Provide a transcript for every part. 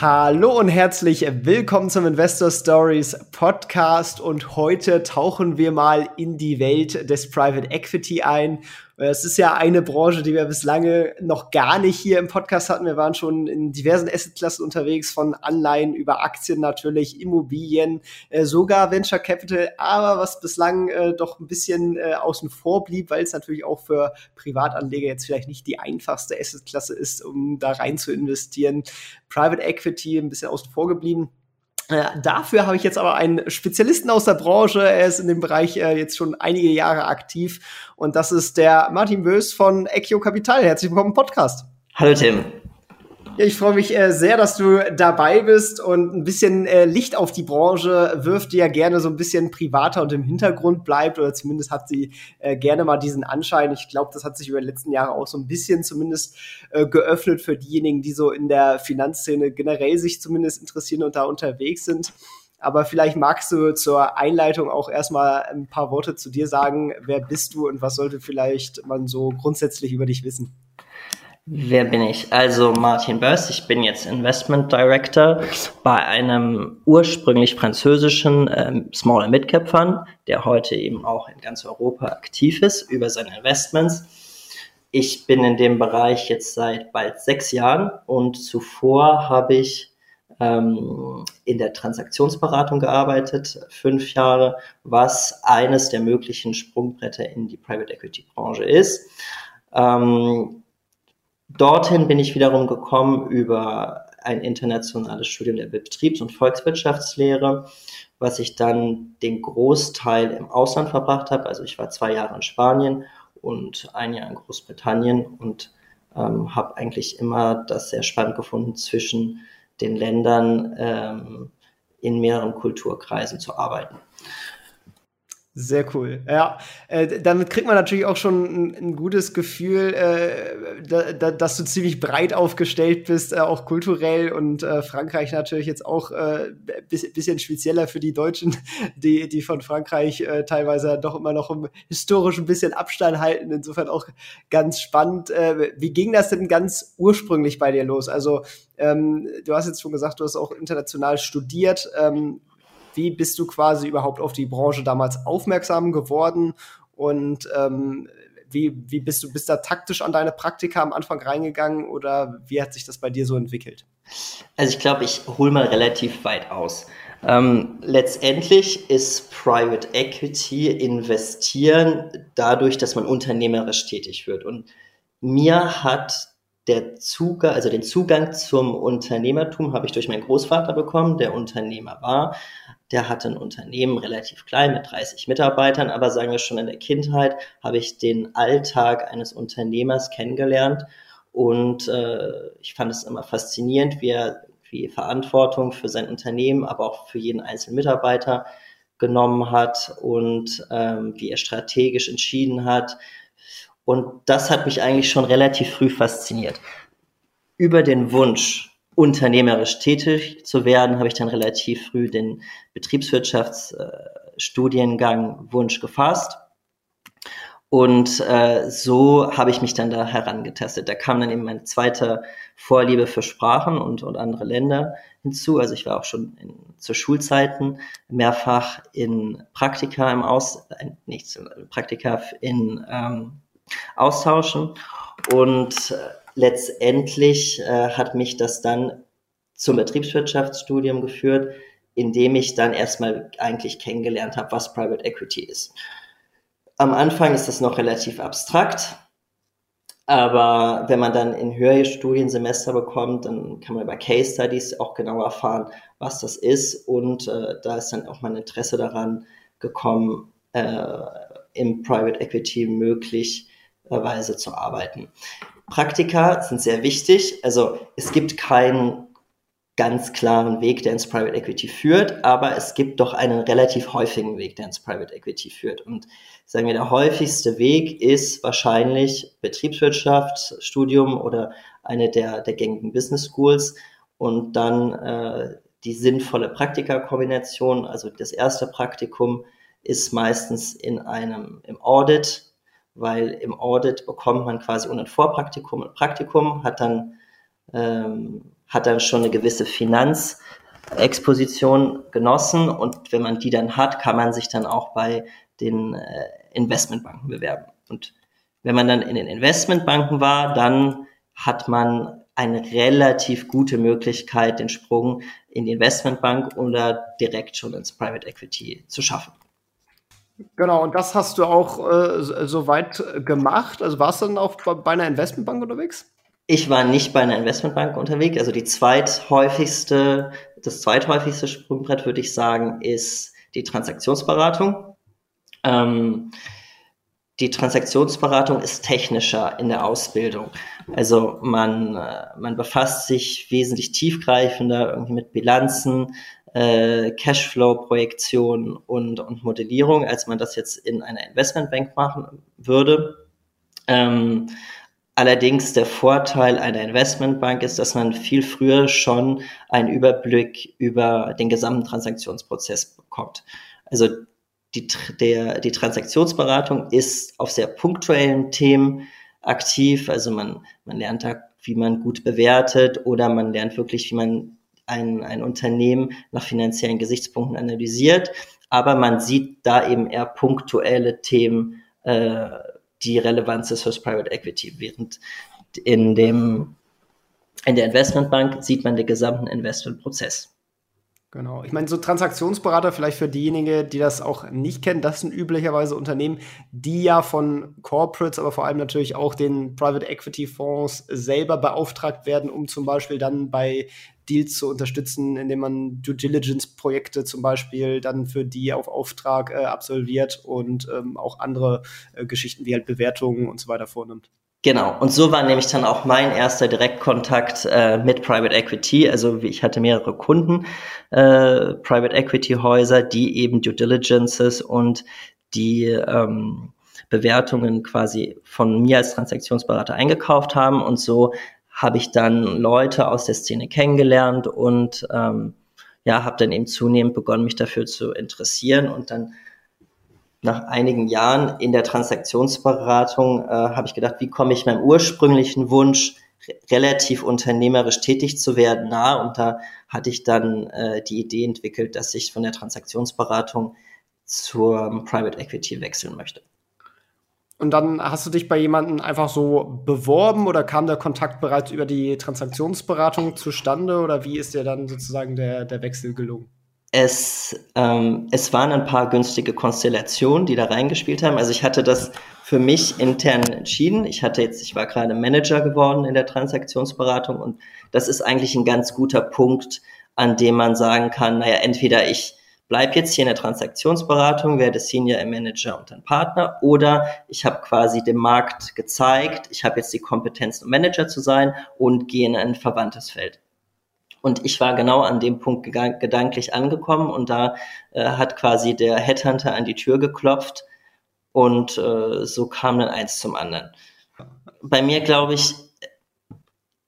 Hallo und herzlich willkommen zum Investor Stories Podcast. Und heute tauchen wir mal in die Welt des Private Equity ein es ist ja eine Branche, die wir bislang noch gar nicht hier im Podcast hatten. Wir waren schon in diversen Assetklassen unterwegs, von Anleihen über Aktien natürlich, Immobilien, äh, sogar Venture Capital. Aber was bislang äh, doch ein bisschen äh, außen vor blieb, weil es natürlich auch für Privatanleger jetzt vielleicht nicht die einfachste Assetklasse ist, um da rein zu investieren. Private Equity ein bisschen außen vor geblieben. Äh, dafür habe ich jetzt aber einen Spezialisten aus der Branche. Er ist in dem Bereich äh, jetzt schon einige Jahre aktiv. Und das ist der Martin Bös von Equio Capital. Herzlich willkommen im Podcast. Hallo Tim. Ja, ich freue mich äh, sehr, dass du dabei bist und ein bisschen äh, Licht auf die Branche wirft, die ja gerne so ein bisschen privater und im Hintergrund bleibt oder zumindest hat sie äh, gerne mal diesen Anschein. Ich glaube, das hat sich über die letzten Jahre auch so ein bisschen zumindest äh, geöffnet für diejenigen, die so in der Finanzszene generell sich zumindest interessieren und da unterwegs sind. Aber vielleicht magst du zur Einleitung auch erstmal ein paar Worte zu dir sagen. Wer bist du und was sollte vielleicht man so grundsätzlich über dich wissen? Wer bin ich? Also Martin Böss, ich bin jetzt Investment Director bei einem ursprünglich französischen ähm, Small and Fund, der heute eben auch in ganz Europa aktiv ist über seine Investments. Ich bin in dem Bereich jetzt seit bald sechs Jahren und zuvor habe ich ähm, in der Transaktionsberatung gearbeitet, fünf Jahre, was eines der möglichen Sprungbretter in die Private Equity Branche ist. Ähm, Dorthin bin ich wiederum gekommen über ein internationales Studium der Betriebs- und Volkswirtschaftslehre, was ich dann den Großteil im Ausland verbracht habe. Also ich war zwei Jahre in Spanien und ein Jahr in Großbritannien und ähm, habe eigentlich immer das sehr spannend gefunden, zwischen den Ländern ähm, in mehreren Kulturkreisen zu arbeiten. Sehr cool. Ja, äh, damit kriegt man natürlich auch schon ein, ein gutes Gefühl, äh, da, da, dass du ziemlich breit aufgestellt bist, äh, auch kulturell und äh, Frankreich natürlich jetzt auch äh, bisschen spezieller für die Deutschen, die, die von Frankreich äh, teilweise doch immer noch im historisch ein bisschen Abstand halten. Insofern auch ganz spannend. Wie ging das denn ganz ursprünglich bei dir los? Also ähm, du hast jetzt schon gesagt, du hast auch international studiert. Ähm, wie bist du quasi überhaupt auf die Branche damals aufmerksam geworden und ähm, wie, wie bist du bist da taktisch an deine Praktika am Anfang reingegangen oder wie hat sich das bei dir so entwickelt? Also ich glaube, ich hole mal relativ weit aus. Ähm, letztendlich ist Private Equity investieren dadurch, dass man unternehmerisch tätig wird. Und mir hat der Zugang, also den Zugang zum Unternehmertum habe ich durch meinen Großvater bekommen, der Unternehmer war. Der hatte ein Unternehmen relativ klein mit 30 Mitarbeitern, aber sagen wir schon in der Kindheit habe ich den Alltag eines Unternehmers kennengelernt und äh, ich fand es immer faszinierend, wie er wie Verantwortung für sein Unternehmen, aber auch für jeden einzelnen Mitarbeiter genommen hat und ähm, wie er strategisch entschieden hat, und das hat mich eigentlich schon relativ früh fasziniert. Über den Wunsch, unternehmerisch tätig zu werden, habe ich dann relativ früh den Betriebswirtschaftsstudiengang Wunsch gefasst. Und äh, so habe ich mich dann da herangetestet. Da kam dann eben meine zweite Vorliebe für Sprachen und, und andere Länder hinzu. Also ich war auch schon in, zu Schulzeiten mehrfach in Praktika im Aus, äh, nicht Praktika in ähm, austauschen. Und äh, letztendlich äh, hat mich das dann zum Betriebswirtschaftsstudium geführt, indem ich dann erstmal eigentlich kennengelernt habe, was Private Equity ist. Am Anfang ist das noch relativ abstrakt, aber wenn man dann in höhere Studiensemester bekommt, dann kann man über Case Studies auch genauer erfahren, was das ist. Und äh, da ist dann auch mein Interesse daran gekommen, äh, im Private Equity möglich Weise zu arbeiten. Praktika sind sehr wichtig. Also es gibt kein ganz klaren Weg, der ins Private Equity führt, aber es gibt doch einen relativ häufigen Weg, der ins Private Equity führt. Und sagen wir, der häufigste Weg ist wahrscheinlich Betriebswirtschaftsstudium oder eine der, der gängigen Business Schools und dann äh, die sinnvolle Praktikakombination. Also das erste Praktikum ist meistens in einem im Audit, weil im Audit bekommt man quasi ohne Vorpraktikum und Praktikum, hat dann ähm, hat dann schon eine gewisse Finanzexposition genossen und wenn man die dann hat, kann man sich dann auch bei den äh, Investmentbanken bewerben. Und wenn man dann in den Investmentbanken war, dann hat man eine relativ gute Möglichkeit, den Sprung in die Investmentbank oder direkt schon ins Private Equity zu schaffen. Genau, und das hast du auch äh, soweit gemacht. Also warst du dann auch bei, bei einer Investmentbank unterwegs? Ich war nicht bei einer Investmentbank unterwegs. Also die zweithäufigste, das zweithäufigste Sprungbrett würde ich sagen, ist die Transaktionsberatung. Ähm, die Transaktionsberatung ist technischer in der Ausbildung. Also man, äh, man befasst sich wesentlich tiefgreifender irgendwie mit Bilanzen, äh, Cashflow-Projektion und, und Modellierung, als man das jetzt in einer Investmentbank machen würde. Ähm, Allerdings der Vorteil einer Investmentbank ist, dass man viel früher schon einen Überblick über den gesamten Transaktionsprozess bekommt. Also die, der, die Transaktionsberatung ist auf sehr punktuellen Themen aktiv. Also man, man lernt da, wie man gut bewertet oder man lernt wirklich, wie man ein, ein Unternehmen nach finanziellen Gesichtspunkten analysiert. Aber man sieht da eben eher punktuelle Themen äh, die Relevanz ist fürs Private Equity. Während in dem, in der Investmentbank sieht man den gesamten Investmentprozess. Genau. Ich meine, so Transaktionsberater, vielleicht für diejenigen, die das auch nicht kennen, das sind üblicherweise Unternehmen, die ja von Corporates, aber vor allem natürlich auch den Private Equity Fonds selber beauftragt werden, um zum Beispiel dann bei Deals zu unterstützen, indem man Due Diligence Projekte zum Beispiel dann für die auf Auftrag äh, absolviert und ähm, auch andere äh, Geschichten wie halt Bewertungen und so weiter vornimmt. Genau, und so war nämlich dann auch mein erster Direktkontakt äh, mit Private Equity. Also ich hatte mehrere Kunden, äh, Private Equity Häuser, die eben Due Diligences und die ähm, Bewertungen quasi von mir als Transaktionsberater eingekauft haben. Und so habe ich dann Leute aus der Szene kennengelernt und ähm, ja, habe dann eben zunehmend begonnen, mich dafür zu interessieren und dann nach einigen Jahren in der Transaktionsberatung äh, habe ich gedacht, wie komme ich meinem ursprünglichen Wunsch, relativ unternehmerisch tätig zu werden, nah. Und da hatte ich dann äh, die Idee entwickelt, dass ich von der Transaktionsberatung zur Private Equity wechseln möchte. Und dann hast du dich bei jemandem einfach so beworben oder kam der Kontakt bereits über die Transaktionsberatung zustande oder wie ist dir dann sozusagen der, der Wechsel gelungen? Es, ähm, es waren ein paar günstige Konstellationen, die da reingespielt haben. Also ich hatte das für mich intern entschieden. Ich hatte jetzt, ich war gerade Manager geworden in der Transaktionsberatung und das ist eigentlich ein ganz guter Punkt, an dem man sagen kann, naja, entweder ich bleib jetzt hier in der Transaktionsberatung, werde Senior Manager und dann Partner oder ich habe quasi dem Markt gezeigt, ich habe jetzt die Kompetenz, um Manager zu sein und gehe in ein verwandtes Feld. Und ich war genau an dem Punkt gedanklich angekommen und da äh, hat quasi der Headhunter an die Tür geklopft und äh, so kam dann eins zum anderen. Bei mir, glaube ich,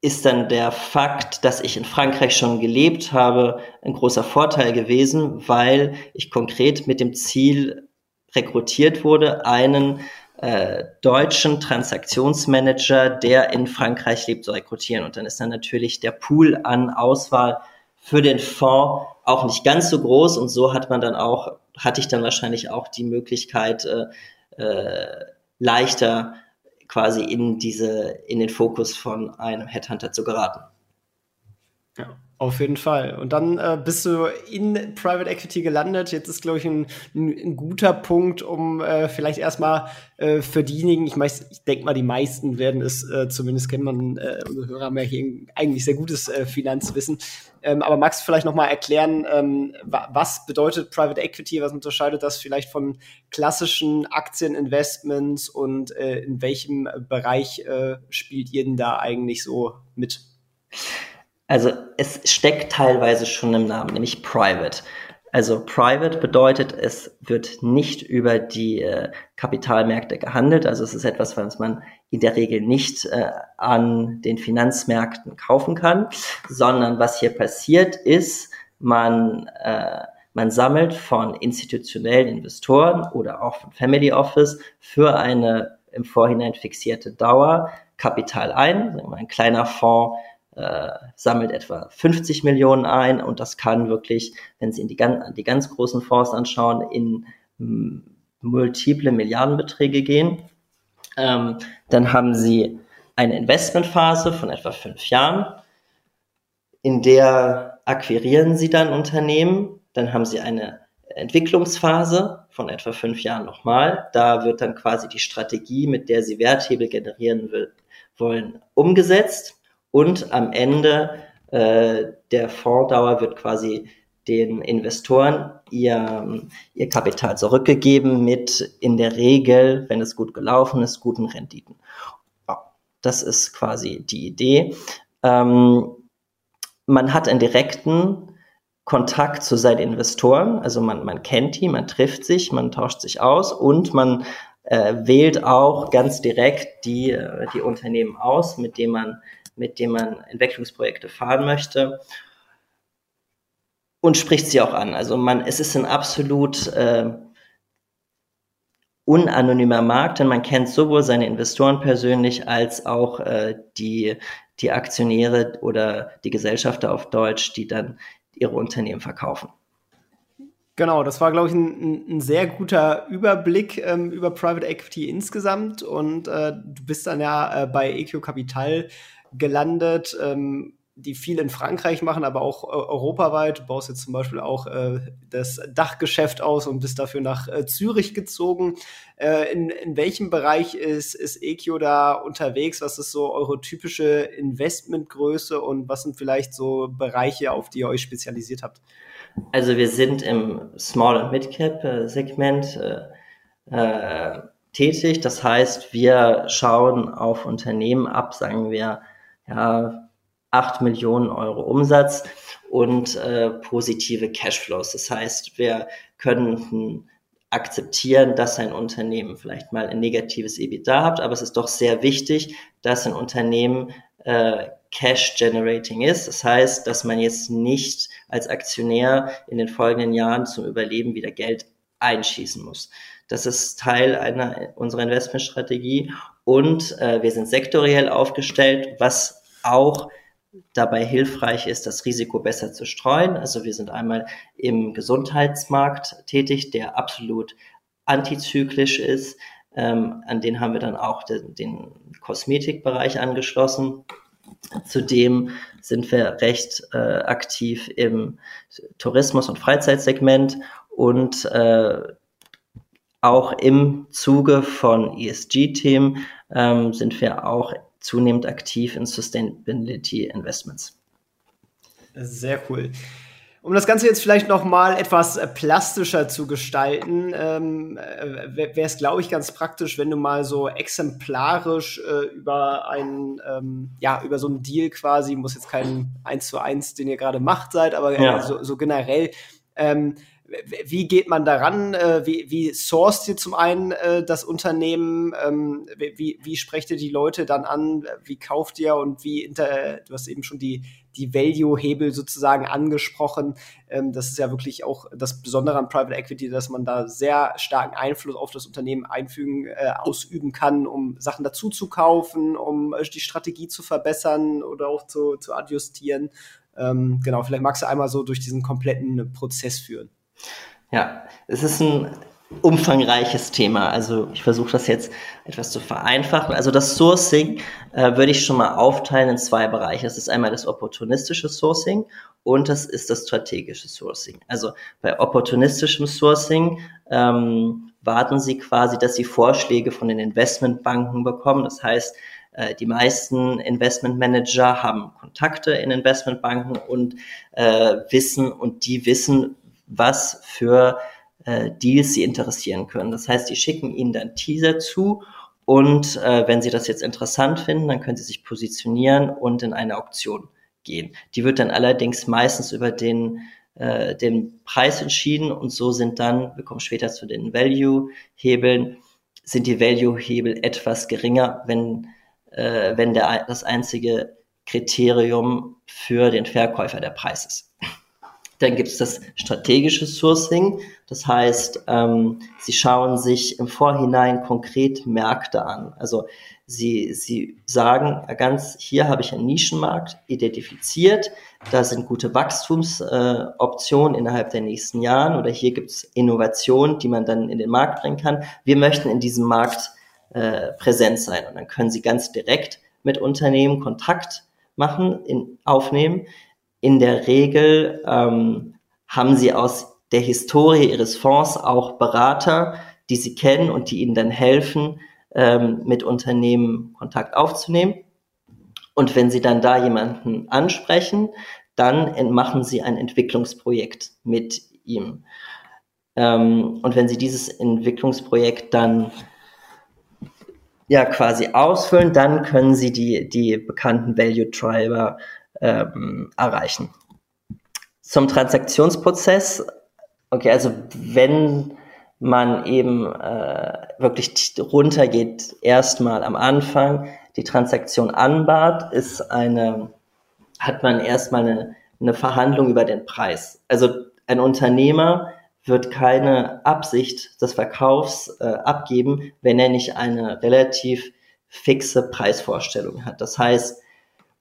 ist dann der Fakt, dass ich in Frankreich schon gelebt habe, ein großer Vorteil gewesen, weil ich konkret mit dem Ziel rekrutiert wurde, einen äh, deutschen Transaktionsmanager, der in Frankreich lebt, zu rekrutieren. Und dann ist dann natürlich der Pool an Auswahl für den Fonds auch nicht ganz so groß. Und so hat man dann auch, hatte ich dann wahrscheinlich auch die Möglichkeit, äh, äh, leichter quasi in diese, in den Fokus von einem Headhunter zu geraten. Ja. Auf jeden Fall. Und dann äh, bist du in Private Equity gelandet. Jetzt ist, glaube ich, ein, ein, ein, guter Punkt, um äh, vielleicht erstmal äh, für diejenigen, ich, ich denke mal, die meisten werden es, äh, zumindest kennt man, äh, unsere Hörer haben ja hier eigentlich sehr gutes äh, Finanzwissen. Ähm, aber magst du vielleicht nochmal erklären, ähm, was bedeutet Private Equity, was unterscheidet das vielleicht von klassischen Aktieninvestments und äh, in welchem Bereich äh, spielt ihr denn da eigentlich so mit? Also es steckt teilweise schon im Namen, nämlich Private. Also Private bedeutet, es wird nicht über die äh, Kapitalmärkte gehandelt. Also es ist etwas, was man in der Regel nicht äh, an den Finanzmärkten kaufen kann, sondern was hier passiert ist, man, äh, man sammelt von institutionellen Investoren oder auch von Family Office für eine im Vorhinein fixierte Dauer Kapital ein. Ein kleiner Fonds äh, sammelt etwa 50 Millionen ein und das kann wirklich, wenn Sie in die, die ganz großen Fonds anschauen, in multiple Milliardenbeträge gehen. Ähm, dann haben Sie eine Investmentphase von etwa fünf Jahren, in der akquirieren Sie dann Unternehmen. Dann haben Sie eine Entwicklungsphase von etwa fünf Jahren nochmal. Da wird dann quasi die Strategie, mit der Sie Werthebel generieren will, wollen, umgesetzt. Und am Ende äh, der Fonddauer wird quasi den Investoren ihr, ihr Kapital zurückgegeben mit in der Regel, wenn es gut gelaufen ist, guten Renditen. Das ist quasi die Idee. Ähm, man hat einen direkten Kontakt zu seinen Investoren, also man, man kennt die, man trifft sich, man tauscht sich aus und man äh, wählt auch ganz direkt die, äh, die Unternehmen aus, mit denen man mit dem man Entwicklungsprojekte fahren möchte und spricht sie auch an. Also man, es ist ein absolut äh, unanonymer Markt, denn man kennt sowohl seine Investoren persönlich als auch äh, die, die Aktionäre oder die Gesellschafter auf Deutsch, die dann ihre Unternehmen verkaufen. Genau, das war, glaube ich, ein, ein, sehr guter Überblick ähm, über Private Equity insgesamt. Und äh, du bist dann ja äh, bei EQ Capital gelandet, ähm, die viel in Frankreich machen, aber auch äh, europaweit. Du baust jetzt zum Beispiel auch äh, das Dachgeschäft aus und bist dafür nach äh, Zürich gezogen. Äh, in, in welchem Bereich ist, ist Equio da unterwegs? Was ist so eure typische Investmentgröße und was sind vielleicht so Bereiche, auf die ihr euch spezialisiert habt? Also wir sind im Small- und Mid-Cap-Segment äh, äh, tätig. Das heißt, wir schauen auf Unternehmen ab, sagen wir, ja, 8 Millionen Euro Umsatz und äh, positive Cashflows. Das heißt, wir können akzeptieren, dass ein Unternehmen vielleicht mal ein negatives EBITDA hat, aber es ist doch sehr wichtig, dass ein Unternehmen äh, Cash Generating ist. Das heißt, dass man jetzt nicht als Aktionär in den folgenden Jahren zum Überleben wieder Geld einschießen muss. Das ist Teil einer unserer Investmentstrategie und äh, wir sind sektoriell aufgestellt, was auch dabei hilfreich ist, das Risiko besser zu streuen. Also wir sind einmal im Gesundheitsmarkt tätig, der absolut antizyklisch ist. Ähm, an den haben wir dann auch den, den Kosmetikbereich angeschlossen. Zudem sind wir recht äh, aktiv im Tourismus- und Freizeitsegment und äh, auch im Zuge von ESG-Themen ähm, sind wir auch zunehmend aktiv in Sustainability Investments. Sehr cool. Um das Ganze jetzt vielleicht noch mal etwas äh, plastischer zu gestalten, ähm, äh, wäre es, glaube ich, ganz praktisch, wenn du mal so exemplarisch äh, über einen, ähm, ja, über so einen Deal quasi, muss jetzt kein eins zu eins, den ihr gerade macht seid, aber äh, ja. so, so, generell ähm, wie geht man daran? Äh, wie, wie sourced ihr zum einen äh, das Unternehmen? Ähm, wie, wie sprecht ihr die Leute dann an? Wie kauft ihr und wie inter, du hast eben schon die, die Value-Hebel sozusagen angesprochen. Ähm, das ist ja wirklich auch das Besondere an Private Equity, dass man da sehr starken Einfluss auf das Unternehmen einfügen, äh, ausüben kann, um Sachen dazu zu kaufen, um die Strategie zu verbessern oder auch zu, zu adjustieren. Ähm, genau, vielleicht magst du einmal so durch diesen kompletten Prozess führen. Ja, es ist ein umfangreiches Thema. Also ich versuche das jetzt etwas zu vereinfachen. Also das Sourcing äh, würde ich schon mal aufteilen in zwei Bereiche. Das ist einmal das opportunistische Sourcing und das ist das strategische Sourcing. Also bei opportunistischem Sourcing ähm, warten Sie quasi, dass Sie Vorschläge von den Investmentbanken bekommen. Das heißt, äh, die meisten Investmentmanager haben Kontakte in Investmentbanken und äh, wissen und die wissen, was für äh, Deals sie interessieren können. Das heißt, die schicken ihnen dann Teaser zu und äh, wenn sie das jetzt interessant finden, dann können sie sich positionieren und in eine Auktion gehen. Die wird dann allerdings meistens über den, äh, den Preis entschieden und so sind dann, wir kommen später zu den Value-Hebeln, sind die Value-Hebel etwas geringer, wenn, äh, wenn der, das einzige Kriterium für den Verkäufer der Preis ist. Dann gibt es das strategische Sourcing. Das heißt, ähm, Sie schauen sich im Vorhinein konkret Märkte an. Also Sie, Sie sagen ganz, hier habe ich einen Nischenmarkt identifiziert, da sind gute Wachstumsoptionen äh, innerhalb der nächsten Jahren oder hier gibt es Innovationen, die man dann in den Markt bringen kann. Wir möchten in diesem Markt äh, präsent sein und dann können Sie ganz direkt mit Unternehmen Kontakt machen, in, aufnehmen in der Regel ähm, haben sie aus der Historie ihres Fonds auch Berater, die sie kennen und die ihnen dann helfen, ähm, mit Unternehmen Kontakt aufzunehmen. Und wenn sie dann da jemanden ansprechen, dann machen sie ein Entwicklungsprojekt mit ihm. Ähm, und wenn sie dieses Entwicklungsprojekt dann ja quasi ausfüllen, dann können sie die, die bekannten Value Driver ähm, erreichen. Zum Transaktionsprozess, okay, also wenn man eben äh, wirklich runtergeht, erstmal am Anfang, die Transaktion anbahnt, ist eine, hat man erstmal eine, eine Verhandlung über den Preis. Also ein Unternehmer wird keine Absicht des Verkaufs äh, abgeben, wenn er nicht eine relativ fixe Preisvorstellung hat. Das heißt,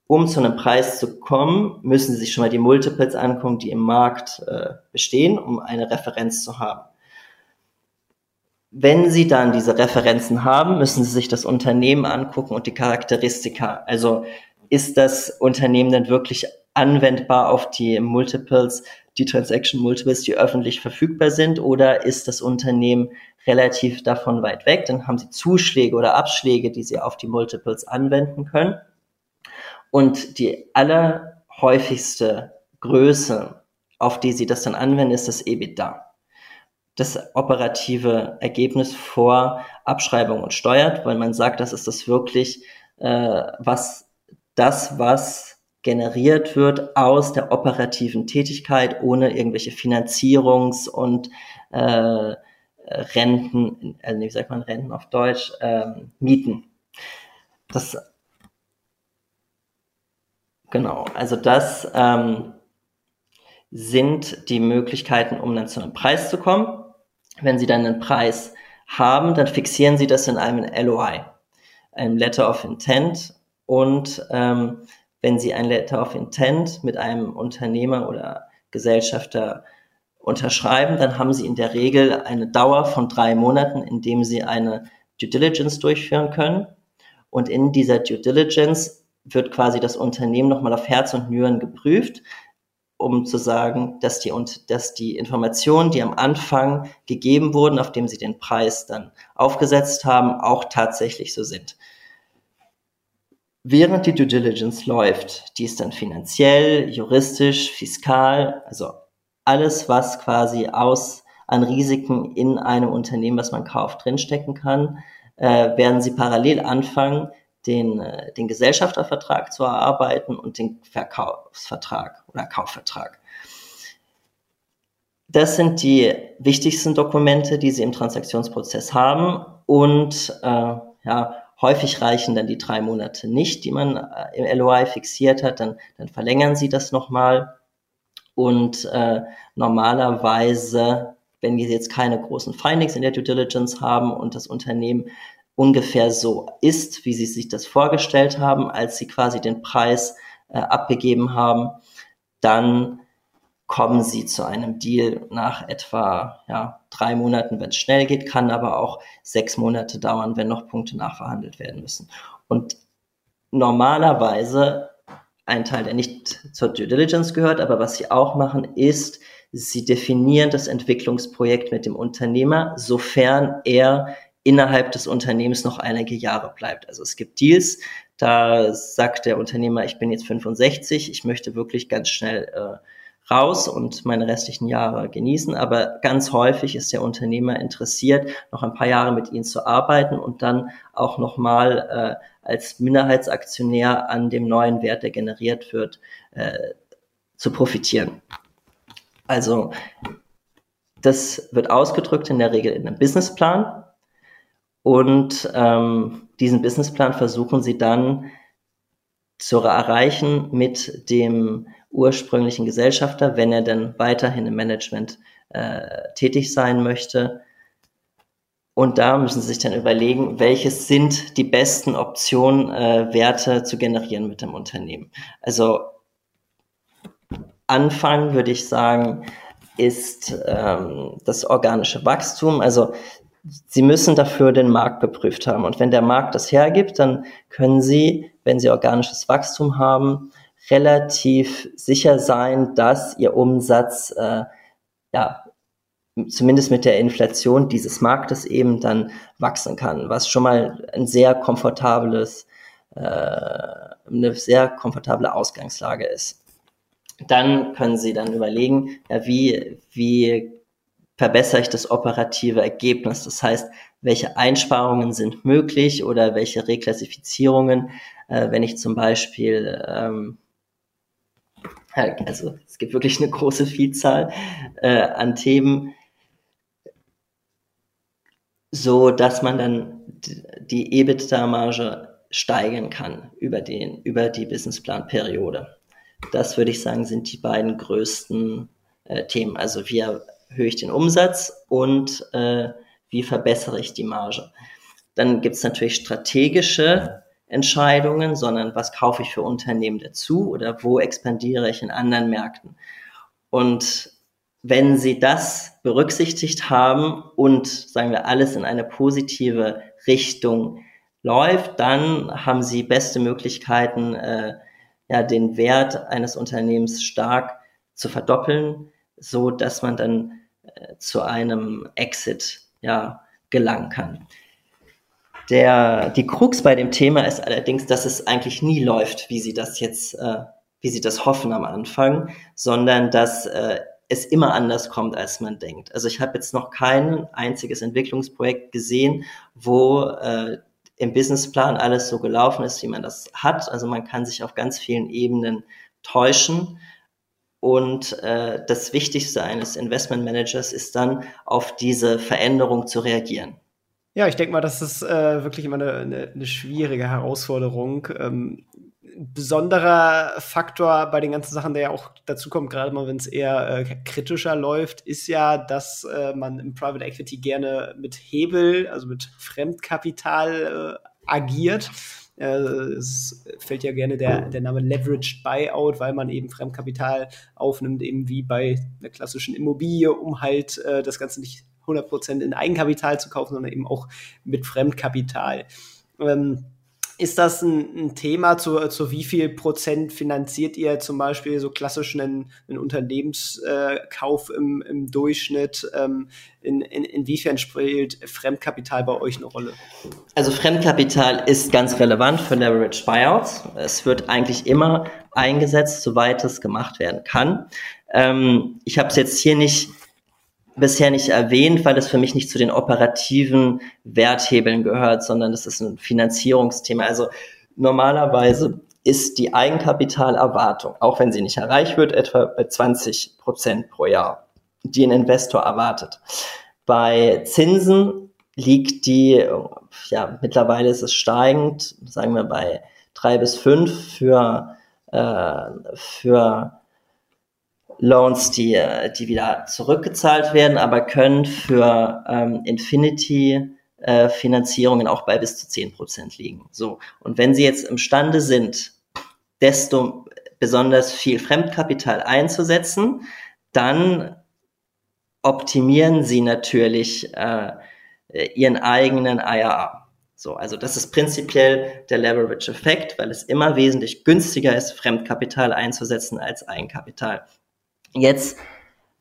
um zu einem Preis zu kommen, müssen Sie sich schon mal die Multiples angucken, die im Markt äh, bestehen, um eine Referenz zu haben. Wenn Sie dann diese Referenzen haben, müssen Sie sich das Unternehmen angucken und die Charakteristika. Also ist das Unternehmen denn wirklich anwendbar auf die Multiples, die Transaction Multiples, die öffentlich verfügbar sind, oder ist das Unternehmen relativ davon weit weg? Dann haben Sie Zuschläge oder Abschläge, die Sie auf die Multiples anwenden können. Und die allerhäufigste Größe, auf die sie das dann anwenden, ist das EBITDA. Das operative Ergebnis vor Abschreibung und steuert, weil man sagt, das ist das wirklich, äh, was das, was generiert wird aus der operativen Tätigkeit ohne irgendwelche Finanzierungs- und äh, Renten, also wie sagt man Renten auf Deutsch, ähm, Mieten. Das Genau, also das ähm, sind die Möglichkeiten, um dann zu einem Preis zu kommen. Wenn Sie dann einen Preis haben, dann fixieren Sie das in einem LOI, einem Letter of Intent. Und ähm, wenn Sie ein Letter of Intent mit einem Unternehmer oder Gesellschafter unterschreiben, dann haben Sie in der Regel eine Dauer von drei Monaten, in dem Sie eine Due Diligence durchführen können. Und in dieser Due Diligence wird quasi das Unternehmen nochmal auf Herz und Nieren geprüft, um zu sagen, dass die, und, dass die Informationen, die am Anfang gegeben wurden, auf dem sie den Preis dann aufgesetzt haben, auch tatsächlich so sind. Während die Due Diligence läuft, die ist dann finanziell, juristisch, fiskal, also alles, was quasi aus an Risiken in einem Unternehmen, was man kauft, drinstecken kann, äh, werden sie parallel anfangen, den, äh, den Gesellschaftervertrag zu erarbeiten und den Verkaufsvertrag oder Kaufvertrag. Das sind die wichtigsten Dokumente, die Sie im Transaktionsprozess haben und äh, ja, häufig reichen dann die drei Monate nicht, die man äh, im LOI fixiert hat, dann, dann verlängern Sie das nochmal und äh, normalerweise, wenn wir jetzt keine großen Findings in der Due Diligence haben und das Unternehmen ungefähr so ist, wie sie sich das vorgestellt haben, als sie quasi den Preis äh, abgegeben haben, dann kommen sie zu einem Deal nach etwa ja, drei Monaten, wenn es schnell geht, kann aber auch sechs Monate dauern, wenn noch Punkte nachverhandelt werden müssen. Und normalerweise ein Teil, der nicht zur Due Diligence gehört, aber was sie auch machen, ist, sie definieren das Entwicklungsprojekt mit dem Unternehmer, sofern er innerhalb des Unternehmens noch einige Jahre bleibt. Also es gibt Deals, da sagt der Unternehmer, ich bin jetzt 65, ich möchte wirklich ganz schnell äh, raus und meine restlichen Jahre genießen. Aber ganz häufig ist der Unternehmer interessiert, noch ein paar Jahre mit ihnen zu arbeiten und dann auch nochmal äh, als Minderheitsaktionär an dem neuen Wert, der generiert wird, äh, zu profitieren. Also das wird ausgedrückt in der Regel in einem Businessplan und ähm, diesen Businessplan versuchen sie dann zu erreichen mit dem ursprünglichen Gesellschafter, wenn er dann weiterhin im Management äh, tätig sein möchte. Und da müssen Sie sich dann überlegen, welches sind die besten Optionen, äh, Werte zu generieren mit dem Unternehmen. Also Anfang würde ich sagen, ist ähm, das organische Wachstum. Also Sie müssen dafür den Markt geprüft haben. Und wenn der Markt das hergibt, dann können Sie, wenn Sie organisches Wachstum haben, relativ sicher sein, dass Ihr Umsatz äh, ja, zumindest mit der Inflation dieses Marktes eben dann wachsen kann, was schon mal ein sehr komfortables, äh, eine sehr komfortable Ausgangslage ist. Dann können Sie dann überlegen, ja, wie, wie verbessere ich das operative Ergebnis. Das heißt, welche Einsparungen sind möglich oder welche Reklassifizierungen, äh, wenn ich zum Beispiel, ähm, also es gibt wirklich eine große Vielzahl äh, an Themen, so dass man dann die EBITDA-Marge steigern kann über den, über die Businessplan-Periode. Das würde ich sagen, sind die beiden größten äh, Themen. Also wie erhöhe ich den Umsatz und äh, wie verbessere ich die Marge. Dann gibt es natürlich strategische Entscheidungen, sondern was kaufe ich für Unternehmen dazu oder wo expandiere ich in anderen Märkten. Und wenn Sie das berücksichtigt haben und, sagen wir, alles in eine positive Richtung läuft, dann haben Sie beste Möglichkeiten, äh, ja, den Wert eines Unternehmens stark zu verdoppeln, so dass man dann zu einem Exit ja, gelangen kann. Der, die Krux bei dem Thema ist allerdings, dass es eigentlich nie läuft, wie Sie das jetzt, äh, wie Sie das hoffen am Anfang, sondern dass äh, es immer anders kommt, als man denkt. Also ich habe jetzt noch kein einziges Entwicklungsprojekt gesehen, wo äh, im Businessplan alles so gelaufen ist, wie man das hat. Also man kann sich auf ganz vielen Ebenen täuschen. Und äh, das Wichtigste eines Investmentmanagers ist dann, auf diese Veränderung zu reagieren. Ja, ich denke mal, das ist äh, wirklich immer eine, eine, eine schwierige Herausforderung. Ähm, besonderer Faktor bei den ganzen Sachen, der ja auch dazu kommt, gerade mal, wenn es eher äh, kritischer läuft, ist ja, dass äh, man im Private Equity gerne mit Hebel, also mit Fremdkapital äh, agiert. Äh, es fällt ja gerne der, der Name Leveraged Buyout, weil man eben Fremdkapital aufnimmt, eben wie bei einer klassischen Immobilie, um halt äh, das Ganze nicht 100% in Eigenkapital zu kaufen, sondern eben auch mit Fremdkapital. Ähm, ist das ein, ein, Thema, zu, zu wie viel Prozent finanziert ihr zum Beispiel so klassisch einen, einen Unternehmenskauf im, im Durchschnitt? Ähm, in, in, inwiefern spielt Fremdkapital bei euch eine Rolle? Also Fremdkapital ist ganz relevant für Leverage Buyouts. Es wird eigentlich immer eingesetzt, soweit es gemacht werden kann. Ähm, ich habe es jetzt hier nicht bisher nicht erwähnt, weil es für mich nicht zu den operativen Werthebeln gehört, sondern das ist ein Finanzierungsthema. Also normalerweise ist die Eigenkapitalerwartung, auch wenn sie nicht erreicht wird, etwa bei 20 Prozent pro Jahr, die ein Investor erwartet. Bei Zinsen liegt die, ja, mittlerweile ist es steigend, sagen wir bei drei bis fünf für, äh, für Loans, die, die wieder zurückgezahlt werden, aber können für ähm, Infinity äh, Finanzierungen auch bei bis zu zehn Prozent liegen. So. Und wenn Sie jetzt imstande sind, desto besonders viel Fremdkapital einzusetzen, dann optimieren Sie natürlich äh, Ihren eigenen IRA. So, also das ist prinzipiell der Leverage-Effekt, weil es immer wesentlich günstiger ist, Fremdkapital einzusetzen als Eigenkapital. Jetzt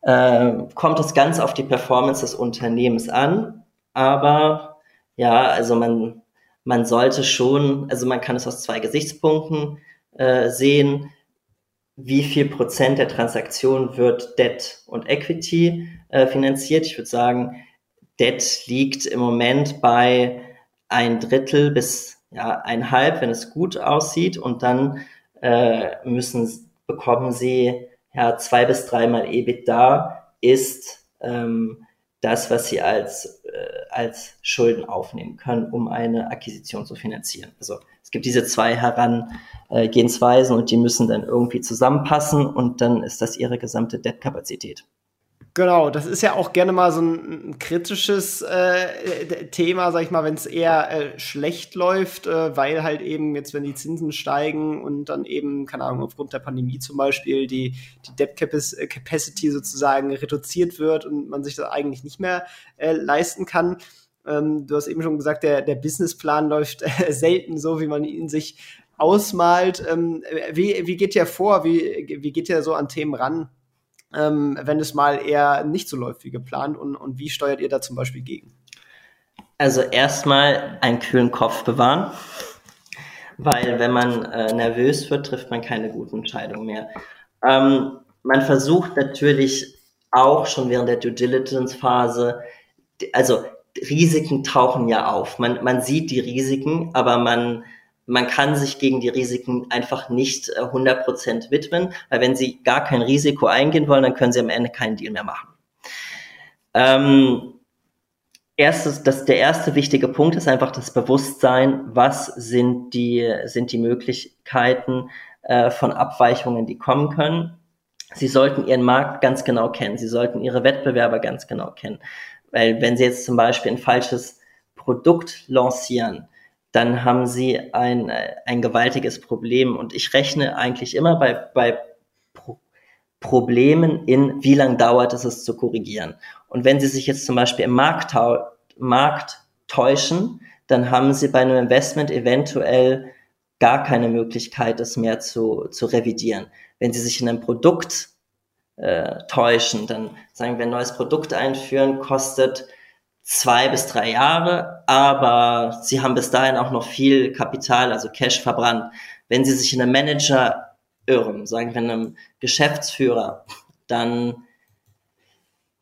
äh, kommt es ganz auf die Performance des Unternehmens an, aber ja, also man, man sollte schon, also man kann es aus zwei Gesichtspunkten äh, sehen. wie viel Prozent der Transaktion wird Debt und Equity äh, finanziert. Ich würde sagen, Debt liegt im Moment bei ein Drittel bis ja, ein halb, wenn es gut aussieht. Und dann äh, müssen, bekommen sie ja, zwei bis dreimal EBITDA ist ähm, das, was sie als, äh, als Schulden aufnehmen können, um eine Akquisition zu finanzieren. Also es gibt diese zwei Herangehensweisen und die müssen dann irgendwie zusammenpassen und dann ist das ihre gesamte Debt-Kapazität. Genau, das ist ja auch gerne mal so ein, ein kritisches äh, Thema, sag ich mal, wenn es eher äh, schlecht läuft, äh, weil halt eben jetzt, wenn die Zinsen steigen und dann eben, keine Ahnung, aufgrund der Pandemie zum Beispiel die, die Debt Capacity sozusagen reduziert wird und man sich das eigentlich nicht mehr äh, leisten kann. Ähm, du hast eben schon gesagt, der, der Businessplan läuft äh, selten so, wie man ihn sich ausmalt. Ähm, wie, wie geht ihr vor? Wie, wie geht ihr so an Themen ran, ähm, wenn es mal eher nicht so läuft wie geplant? Und, und wie steuert ihr da zum Beispiel gegen? Also erstmal einen kühlen Kopf bewahren, weil wenn man äh, nervös wird, trifft man keine guten Entscheidungen mehr. Ähm, man versucht natürlich auch schon während der Due Diligence Phase, also Risiken tauchen ja auf. Man, man sieht die Risiken, aber man, man kann sich gegen die Risiken einfach nicht 100% äh, widmen, weil wenn Sie gar kein Risiko eingehen wollen, dann können Sie am Ende keinen Deal mehr machen. Ähm, erstes, das, der erste wichtige Punkt ist einfach das Bewusstsein, was sind die, sind die Möglichkeiten äh, von Abweichungen, die kommen können. Sie sollten Ihren Markt ganz genau kennen. Sie sollten Ihre Wettbewerber ganz genau kennen. Weil wenn Sie jetzt zum Beispiel ein falsches Produkt lancieren, dann haben Sie ein, ein gewaltiges Problem. Und ich rechne eigentlich immer bei, bei Pro Problemen in, wie lange dauert es, es zu korrigieren. Und wenn Sie sich jetzt zum Beispiel im Markt, Markt täuschen, dann haben Sie bei einem Investment eventuell gar keine Möglichkeit, es mehr zu, zu revidieren. Wenn Sie sich in einem Produkt äh, täuschen. Dann sagen wir, ein neues Produkt einführen kostet zwei bis drei Jahre, aber sie haben bis dahin auch noch viel Kapital, also Cash verbrannt. Wenn sie sich in einem Manager irren, sagen wir einem Geschäftsführer, dann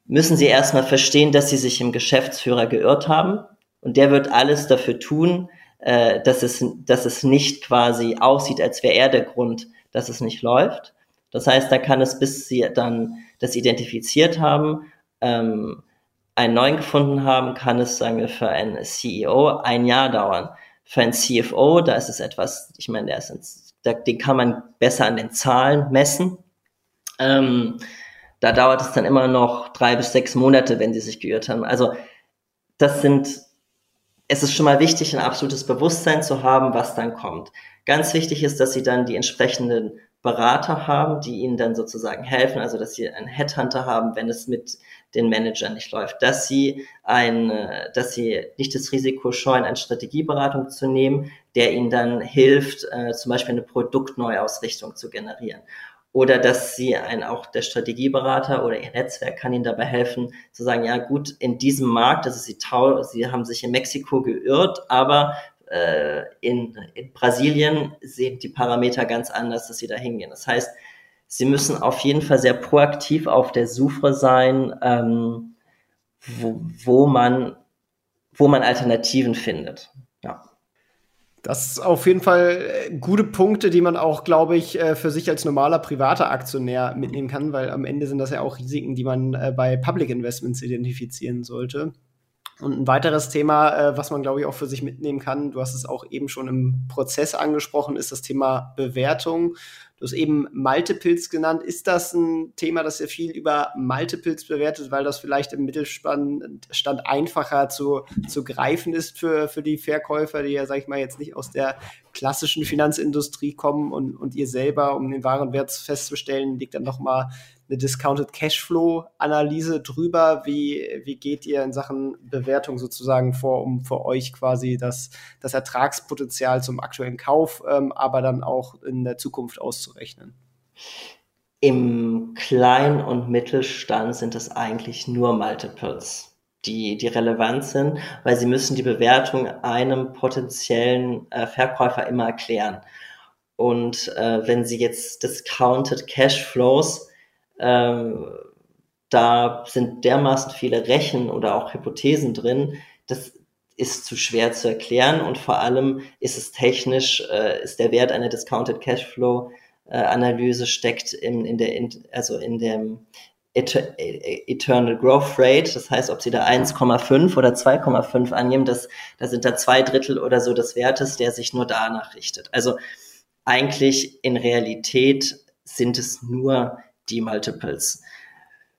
müssen sie erstmal verstehen, dass sie sich im Geschäftsführer geirrt haben und der wird alles dafür tun, äh, dass, es, dass es nicht quasi aussieht, als wäre er der Grund, dass es nicht läuft. Das heißt, da kann es, bis sie dann das identifiziert haben, ähm, einen neuen gefunden haben, kann es, sagen wir, für einen CEO ein Jahr dauern. Für einen CFO, da ist es etwas, ich meine, der ist, da, den kann man besser an den Zahlen messen. Ähm, da dauert es dann immer noch drei bis sechs Monate, wenn sie sich geirrt haben. Also das sind, es ist schon mal wichtig, ein absolutes Bewusstsein zu haben, was dann kommt. Ganz wichtig ist, dass sie dann die entsprechenden Berater haben, die ihnen dann sozusagen helfen, also dass sie einen Headhunter haben, wenn es mit den Managern nicht läuft, dass sie ein, dass sie nicht das Risiko scheuen, eine Strategieberatung zu nehmen, der ihnen dann hilft, äh, zum Beispiel eine Produktneuausrichtung zu generieren. Oder dass sie ein, auch der Strategieberater oder ihr Netzwerk kann ihnen dabei helfen, zu sagen, ja gut, in diesem Markt, also sie, sie haben sich in Mexiko geirrt, aber äh, in, in Brasilien sehen die Parameter ganz anders, dass sie da hingehen. Das heißt, sie müssen auf jeden Fall sehr proaktiv auf der Suche sein, ähm, wo, wo, man, wo man Alternativen findet. Ja. Das ist auf jeden Fall äh, gute Punkte, die man auch, glaube ich, äh, für sich als normaler privater Aktionär mitnehmen kann, weil am Ende sind das ja auch Risiken, die man äh, bei Public Investments identifizieren sollte. Und ein weiteres Thema, äh, was man, glaube ich, auch für sich mitnehmen kann, du hast es auch eben schon im Prozess angesprochen, ist das Thema Bewertung. Du hast eben Multiples genannt. Ist das ein Thema, das ihr viel über Multiples bewertet, weil das vielleicht im Mittelstand Stand einfacher zu, zu greifen ist für, für die Verkäufer, die ja, sag ich mal, jetzt nicht aus der klassischen Finanzindustrie kommen und, und ihr selber, um den Warenwert festzustellen, liegt dann noch mal eine Discounted Cashflow-Analyse drüber. Wie, wie geht ihr in Sachen Bewertung sozusagen vor, um für euch quasi das, das Ertragspotenzial zum aktuellen Kauf, ähm, aber dann auch in der Zukunft auszurechnen? Im Klein- und Mittelstand sind es eigentlich nur Multiples, die, die relevant sind, weil sie müssen die Bewertung einem potenziellen äh, Verkäufer immer erklären. Und äh, wenn Sie jetzt Discounted Cash Flows, ähm, da sind dermaßen viele Rechen oder auch Hypothesen drin, das ist zu schwer zu erklären und vor allem ist es technisch, äh, ist der Wert einer Discounted Cashflow äh, Analyse steckt in, in der, in, also in dem Eternal Growth Rate, das heißt, ob Sie da 1,5 oder 2,5 annehmen, das, da sind da zwei Drittel oder so des Wertes, der sich nur danach richtet. Also eigentlich in Realität sind es nur die Multiples.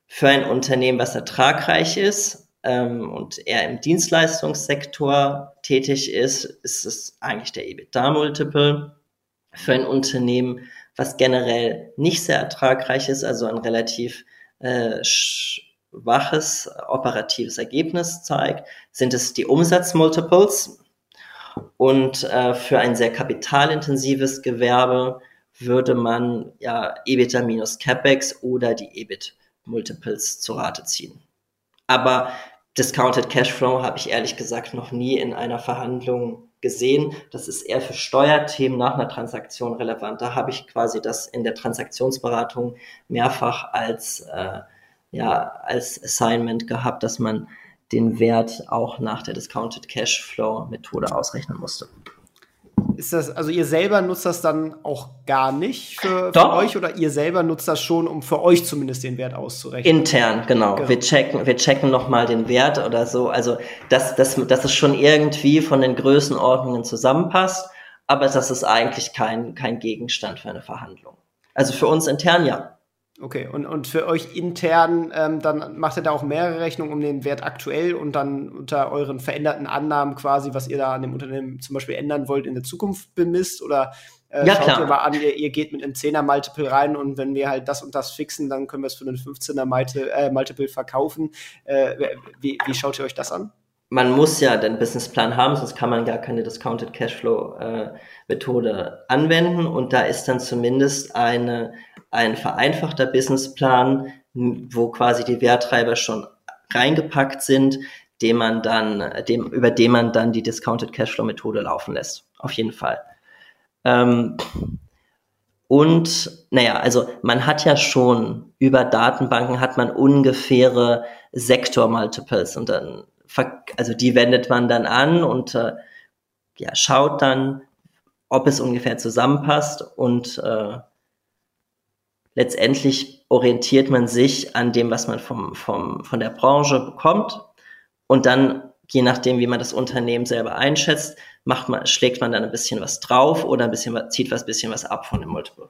Für ein Unternehmen, was ertragreich ist ähm, und eher im Dienstleistungssektor tätig ist, ist es eigentlich der EBITDA-Multiple. Für ein Unternehmen, was generell nicht sehr ertragreich ist, also ein relativ äh, schwaches operatives Ergebnis zeigt, sind es die Umsatzmultiples. Und äh, für ein sehr kapitalintensives Gewerbe würde man ja EBITDA minus CapEx oder die EBIT Multiples zu Rate ziehen. Aber Discounted Cashflow habe ich ehrlich gesagt noch nie in einer Verhandlung gesehen. Das ist eher für Steuerthemen nach einer Transaktion relevant. Da habe ich quasi das in der Transaktionsberatung mehrfach als, äh, ja, als Assignment gehabt, dass man den Wert auch nach der Discounted Cashflow Methode ausrechnen musste. Ist das, also ihr selber nutzt das dann auch gar nicht für, für, euch oder ihr selber nutzt das schon, um für euch zumindest den Wert auszurechnen? Intern, genau. genau. Wir checken, wir checken nochmal den Wert oder so. Also, dass, dass, dass es schon irgendwie von den Größenordnungen zusammenpasst, aber das ist eigentlich kein, kein Gegenstand für eine Verhandlung. Also für uns intern ja. Okay, und, und für euch intern, ähm, dann macht ihr da auch mehrere Rechnungen um den Wert aktuell und dann unter euren veränderten Annahmen quasi, was ihr da an dem Unternehmen zum Beispiel ändern wollt, in der Zukunft bemisst? Oder äh, ja, schaut klar. ihr mal an, ihr, ihr, geht mit einem 10er Multiple rein und wenn wir halt das und das fixen, dann können wir es für einen 15er Multiple, äh, Multiple verkaufen. Äh, wie, wie schaut ihr euch das an? man muss ja den Businessplan haben, sonst kann man gar keine Discounted Cashflow äh, Methode anwenden und da ist dann zumindest eine ein vereinfachter Businessplan, wo quasi die Werttreiber schon reingepackt sind, dem man dann, dem, über den man dann die Discounted Cashflow Methode laufen lässt. Auf jeden Fall. Ähm, und naja, also man hat ja schon über Datenbanken hat man ungefähre Sektor-Multiples und dann, also die wendet man dann an und äh, ja, schaut dann, ob es ungefähr zusammenpasst und äh, letztendlich orientiert man sich an dem, was man vom, vom, von der Branche bekommt. Und dann, je nachdem, wie man das Unternehmen selber einschätzt, macht man, schlägt man dann ein bisschen was drauf oder ein bisschen, zieht was bisschen was ab von dem Multiple.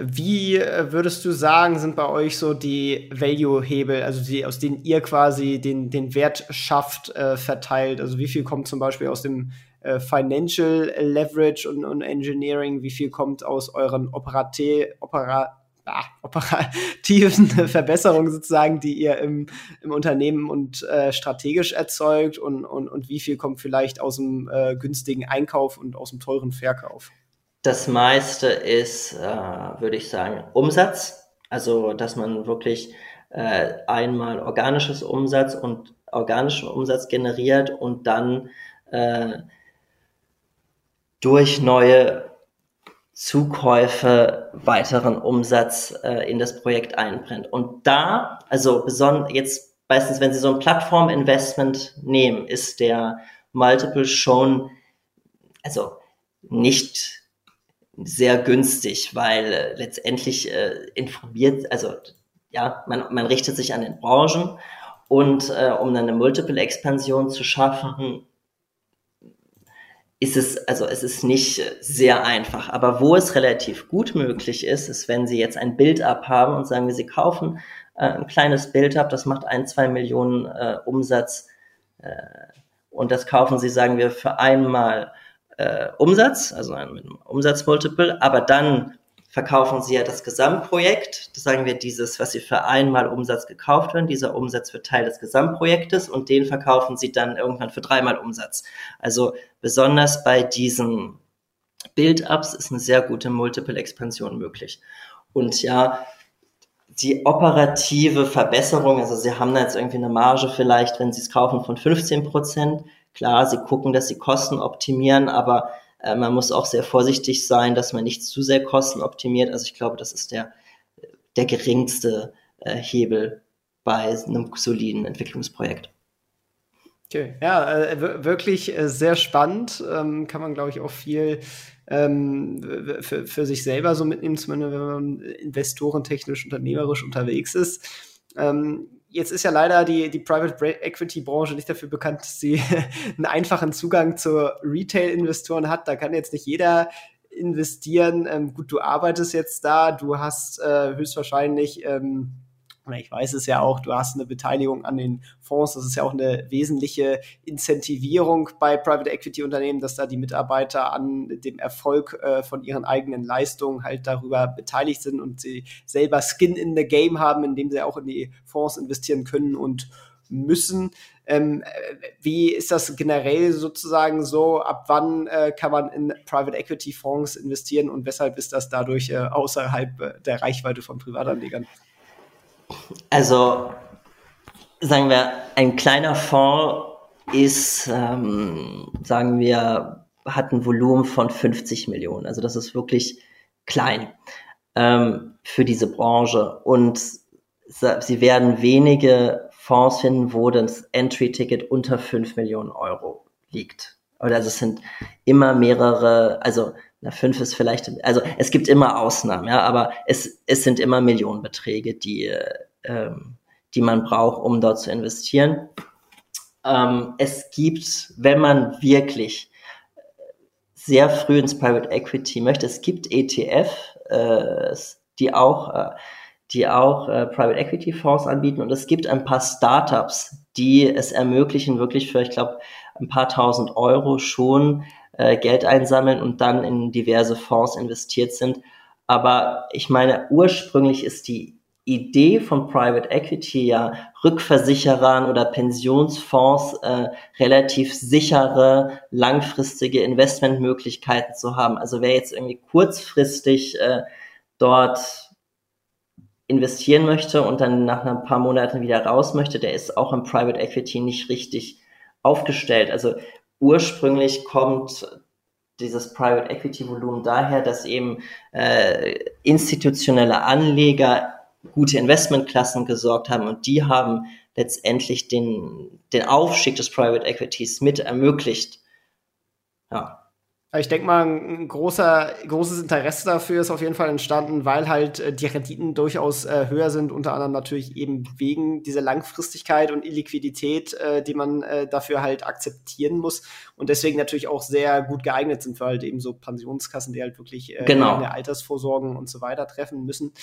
Wie äh, würdest du sagen, sind bei euch so die Value-Hebel, also die, aus denen ihr quasi den, den Wert schafft, äh, verteilt? Also wie viel kommt zum Beispiel aus dem äh, Financial Leverage und, und, Engineering, wie viel kommt aus euren Operate, Opera, ah, operativen Verbesserungen sozusagen, die ihr im, im Unternehmen und äh, strategisch erzeugt und, und, und wie viel kommt vielleicht aus dem äh, günstigen Einkauf und aus dem teuren Verkauf? Das meiste ist, äh, würde ich sagen, Umsatz. Also, dass man wirklich äh, einmal organisches Umsatz und organischen Umsatz generiert und dann äh, durch neue Zukäufe weiteren Umsatz äh, in das Projekt einbrennt. Und da, also besonders jetzt meistens, wenn Sie so ein Plattforminvestment nehmen, ist der Multiple schon, also nicht sehr günstig, weil äh, letztendlich äh, informiert, also ja, man, man richtet sich an den Branchen und äh, um dann eine Multiple-Expansion zu schaffen, ist es, also es ist nicht sehr einfach. Aber wo es relativ gut möglich ist, ist, wenn Sie jetzt ein Build-up haben und sagen wir, Sie kaufen äh, ein kleines Build-up, das macht ein, zwei Millionen äh, Umsatz äh, und das kaufen Sie, sagen wir, für einmal äh, Umsatz, also ein Umsatzmultiple, aber dann verkaufen sie ja das Gesamtprojekt. Das sagen wir dieses, was sie für einmal Umsatz gekauft haben. Dieser Umsatz wird Teil des Gesamtprojektes und den verkaufen sie dann irgendwann für dreimal Umsatz. Also besonders bei diesen Build-ups ist eine sehr gute Multiple-Expansion möglich. Und ja, die operative Verbesserung, also sie haben da jetzt irgendwie eine Marge vielleicht, wenn sie es kaufen, von 15 Prozent. Klar, sie gucken, dass sie Kosten optimieren, aber Äh, man muss auch sehr vorsichtig sein, dass man nicht zu sehr kostenoptimiert. Also ich glaube, das ist der, der geringste äh, Hebel bei einem soliden Entwicklungsprojekt. Okay, ja, äh, wirklich äh, sehr spannend. Ähm, kann man, glaube ich, auch viel ähm, für, für sich selber so mitnehmen, zumindest wenn man investorentechnisch, unternehmerisch unterwegs ist. Ähm, jetzt ist ja leider die, die Private Equity Branche nicht dafür bekannt, dass sie einen einfachen Zugang zu Retail-Investoren hat. Da kann jetzt nicht jeder investieren. Ähm, gut, du arbeitest jetzt da, du hast äh, höchstwahrscheinlich ähm, ich weiß es ja auch, du hast eine Beteiligung an den Fonds, das ist ja auch eine wesentliche Incentivierung bei Private Equity Unternehmen, dass da die Mitarbeiter an dem Erfolg äh, von ihren eigenen Leistungen halt darüber beteiligt sind und sie selber Skin in the Game haben, indem sie auch in die Fonds investieren können und müssen. Ähm, wie ist das generell sozusagen so? Ab wann äh, kann man in Private Equity Fonds investieren und weshalb ist das dadurch äh, außerhalb äh, der Reichweite von Privatanlegern? Also, sagen wir, ein kleiner Fonds ist, ähm, sagen wir, hat ein Volumen von 50 Millionen. Also das ist wirklich klein ähm, für diese Branche. Und sie werden wenige Fonds finden, wo das Entry-Ticket unter 5 Millionen Euro liegt. Oder also es sind immer mehrere, also na, fünf ist vielleicht, also es gibt immer Ausnahmen, ja, aber es, es sind immer Millionenbeträge, die, ähm, die man braucht, um dort zu investieren. Ähm, es gibt, wenn man wirklich sehr früh ins Private Equity möchte, es gibt ETF, äh, die auch, äh, die auch äh, Private Equity Fonds anbieten und es gibt ein paar Startups, die es ermöglichen, wirklich für, ich glaube, ein paar tausend Euro schon äh, Geld einsammeln und dann in diverse Fonds investiert sind. Aber ich meine, ursprünglich ist die Idee von Private Equity ja Rückversicherern oder Pensionsfonds äh, relativ sichere, langfristige Investmentmöglichkeiten zu haben. Also wer jetzt irgendwie kurzfristig äh, dort investieren möchte und dann nach ein paar Monaten wieder raus möchte, der ist auch im Private Equity nicht richtig aufgestellt. Also ursprünglich kommt dieses Private Equity Volumen daher, dass eben äh, institutionelle Anleger gute Investmentklassen gesorgt haben und die haben letztendlich den, den Aufstieg des Private Equities mit ermöglicht. Ja. Ich denke mal, ein großer, großes Interesse dafür ist auf jeden Fall entstanden, weil halt äh, die Renditen durchaus äh, höher sind, unter anderem natürlich eben wegen dieser Langfristigkeit und Illiquidität, äh, die man äh, dafür halt akzeptieren muss und deswegen natürlich auch sehr gut geeignet sind für halt eben so Pensionskassen, die halt wirklich äh, genau. eine Altersvorsorgen und so weiter treffen müssen.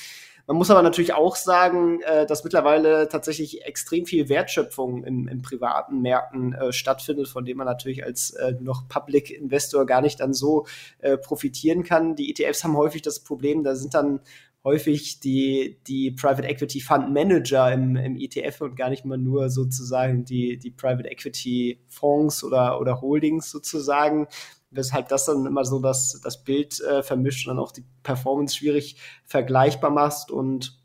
Man muss aber natürlich auch sagen, äh, dass mittlerweile tatsächlich extrem viel Wertschöpfung in, in privaten Märkten äh, stattfindet, von dem man natürlich als äh, noch Public Investor gar nicht dann so äh, profitieren kann. Die ETFs haben häufig das Problem, da sind dann häufig die, die Private Equity Fund Manager im, im ETF und gar nicht mal nur sozusagen die, die Private Equity Fonds oder, oder Holdings sozusagen weshalb das dann immer so das, das Bild äh, vermischt und dann auch die Performance schwierig vergleichbar machst und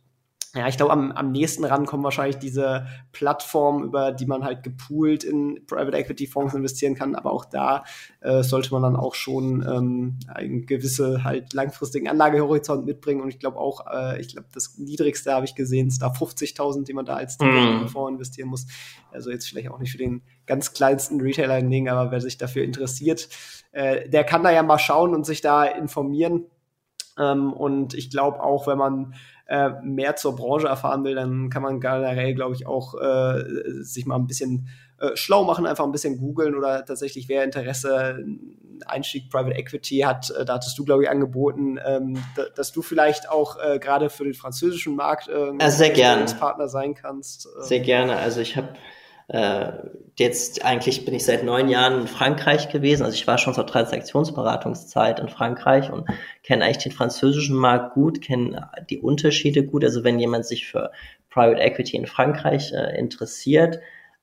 ja, ich glaube, am, am nächsten ran kommen wahrscheinlich diese Plattformen, über die man halt gepoolt in Private Equity Fonds investieren kann. Aber auch da äh, sollte man dann auch schon ähm, einen gewisse halt langfristigen Anlagehorizont mitbringen. Und ich glaube auch, äh, ich glaube, das niedrigste habe ich gesehen, ist da 50.000, die man da als mm. Fonds investieren muss. Also jetzt vielleicht auch nicht für den ganz kleinsten Retailer hinlegen, aber wer sich dafür interessiert, äh, der kann da ja mal schauen und sich da informieren. Ähm, und ich glaube auch, wenn man äh, mehr zur Branche erfahren will, dann kann man generell, glaube ich, auch äh, sich mal ein bisschen äh, schlau machen, einfach ein bisschen googeln oder tatsächlich, wer Interesse, Einstieg Private Equity hat, äh, da hattest du, glaube ich, angeboten, ähm, dass du vielleicht auch äh, gerade für den französischen Markt äh, also sehr gerne. Partner sein kannst. Sehr gerne. Also ich habe äh, jetzt eigentlich bin ich seit neun Jahren in Frankreich gewesen. Also ich war schon zur Transaktionsberatungszeit in Frankreich und kenne eigentlich den französischen Markt gut, kenne die Unterschiede gut. Also wenn jemand sich für Private Equity in Frankreich äh, interessiert,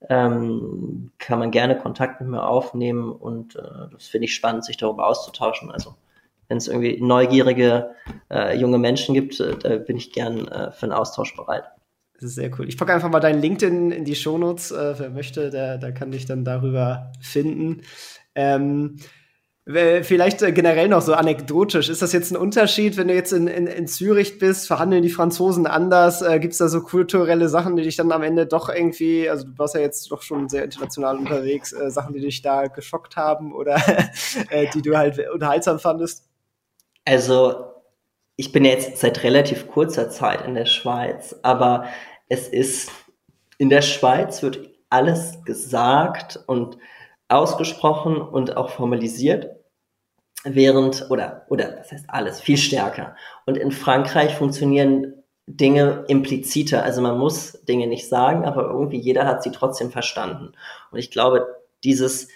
ähm, kann man gerne Kontakt mit mir aufnehmen und äh, das finde ich spannend, sich darüber auszutauschen. Also wenn es irgendwie neugierige äh, junge Menschen gibt, äh, da bin ich gern äh, für einen Austausch bereit. Das ist sehr cool. Ich packe einfach mal deinen LinkedIn in die Shownotes. Äh, wer möchte, der, der kann dich dann darüber finden. Ähm, Vielleicht äh, generell noch so anekdotisch. Ist das jetzt ein Unterschied, wenn du jetzt in, in, in Zürich bist? Verhandeln die Franzosen anders? Äh, Gibt es da so kulturelle Sachen, die dich dann am Ende doch irgendwie, also du warst ja jetzt doch schon sehr international unterwegs, äh, Sachen, die dich da geschockt haben oder äh, die du halt unterhaltsam fandest? Also, ich bin jetzt seit relativ kurzer Zeit in der Schweiz, aber es ist, in der Schweiz wird alles gesagt und ausgesprochen und auch formalisiert, während, oder, oder, das heißt alles, viel stärker. Und in Frankreich funktionieren Dinge impliziter, also man muss Dinge nicht sagen, aber irgendwie jeder hat sie trotzdem verstanden. Und ich glaube, dieses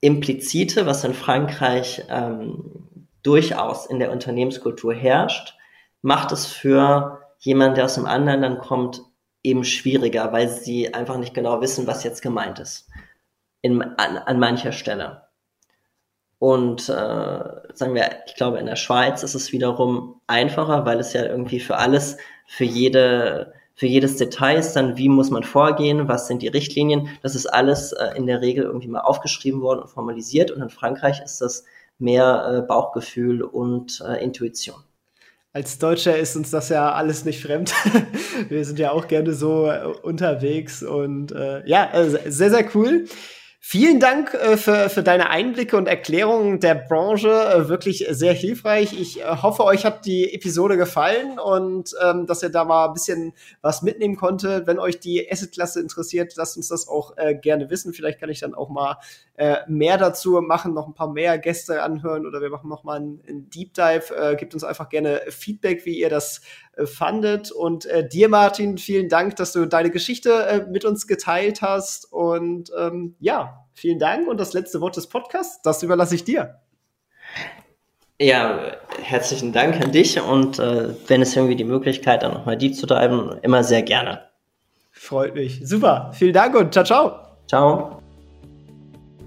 implizite, was in Frankreich ähm, durchaus in der Unternehmenskultur herrscht, macht es für jemanden, der aus einem anderen Land kommt, eben schwieriger, weil sie einfach nicht genau wissen, was jetzt gemeint ist in, an, an mancher Stelle. Und äh, sagen wir, ich glaube, in der Schweiz ist es wiederum einfacher, weil es ja irgendwie für alles, für jede, für jedes Detail ist dann, wie muss man vorgehen, was sind die Richtlinien, das ist alles äh, in der Regel irgendwie mal aufgeschrieben worden und formalisiert. Und in Frankreich ist das mehr äh, Bauchgefühl und äh, Intuition. Als Deutscher ist uns das ja alles nicht fremd. Wir sind ja auch gerne so äh, unterwegs und äh, ja, also sehr, sehr cool. Vielen Dank äh, für, für deine Einblicke und Erklärungen der Branche. Äh, wirklich sehr hilfreich. Ich äh, hoffe, euch hat die Episode gefallen und ähm, dass ihr da mal ein bisschen was mitnehmen konntet. Wenn euch die Asset-Klasse interessiert, lasst uns das auch gerne wissen. Vielleicht kann ich dann auch mal äh, mehr dazu machen, noch ein paar mehr Gäste anhören oder wir machen noch mal einen, Deep Dive. Äh, gebt uns einfach gerne Feedback, wie ihr das fandet. Und äh, dir, Martin, vielen Dank, dass du deine Geschichte äh, mit uns geteilt hast. Und ähm, ja, vielen Dank. Und das letzte Wort des Podcasts, das überlasse ich dir. Ja, herzlichen Dank an dich und äh, wenn es irgendwie die Möglichkeit dann nochmal die zu treiben, immer sehr gerne. Freut mich. Super. Vielen Dank und ciao, ciao. Ciao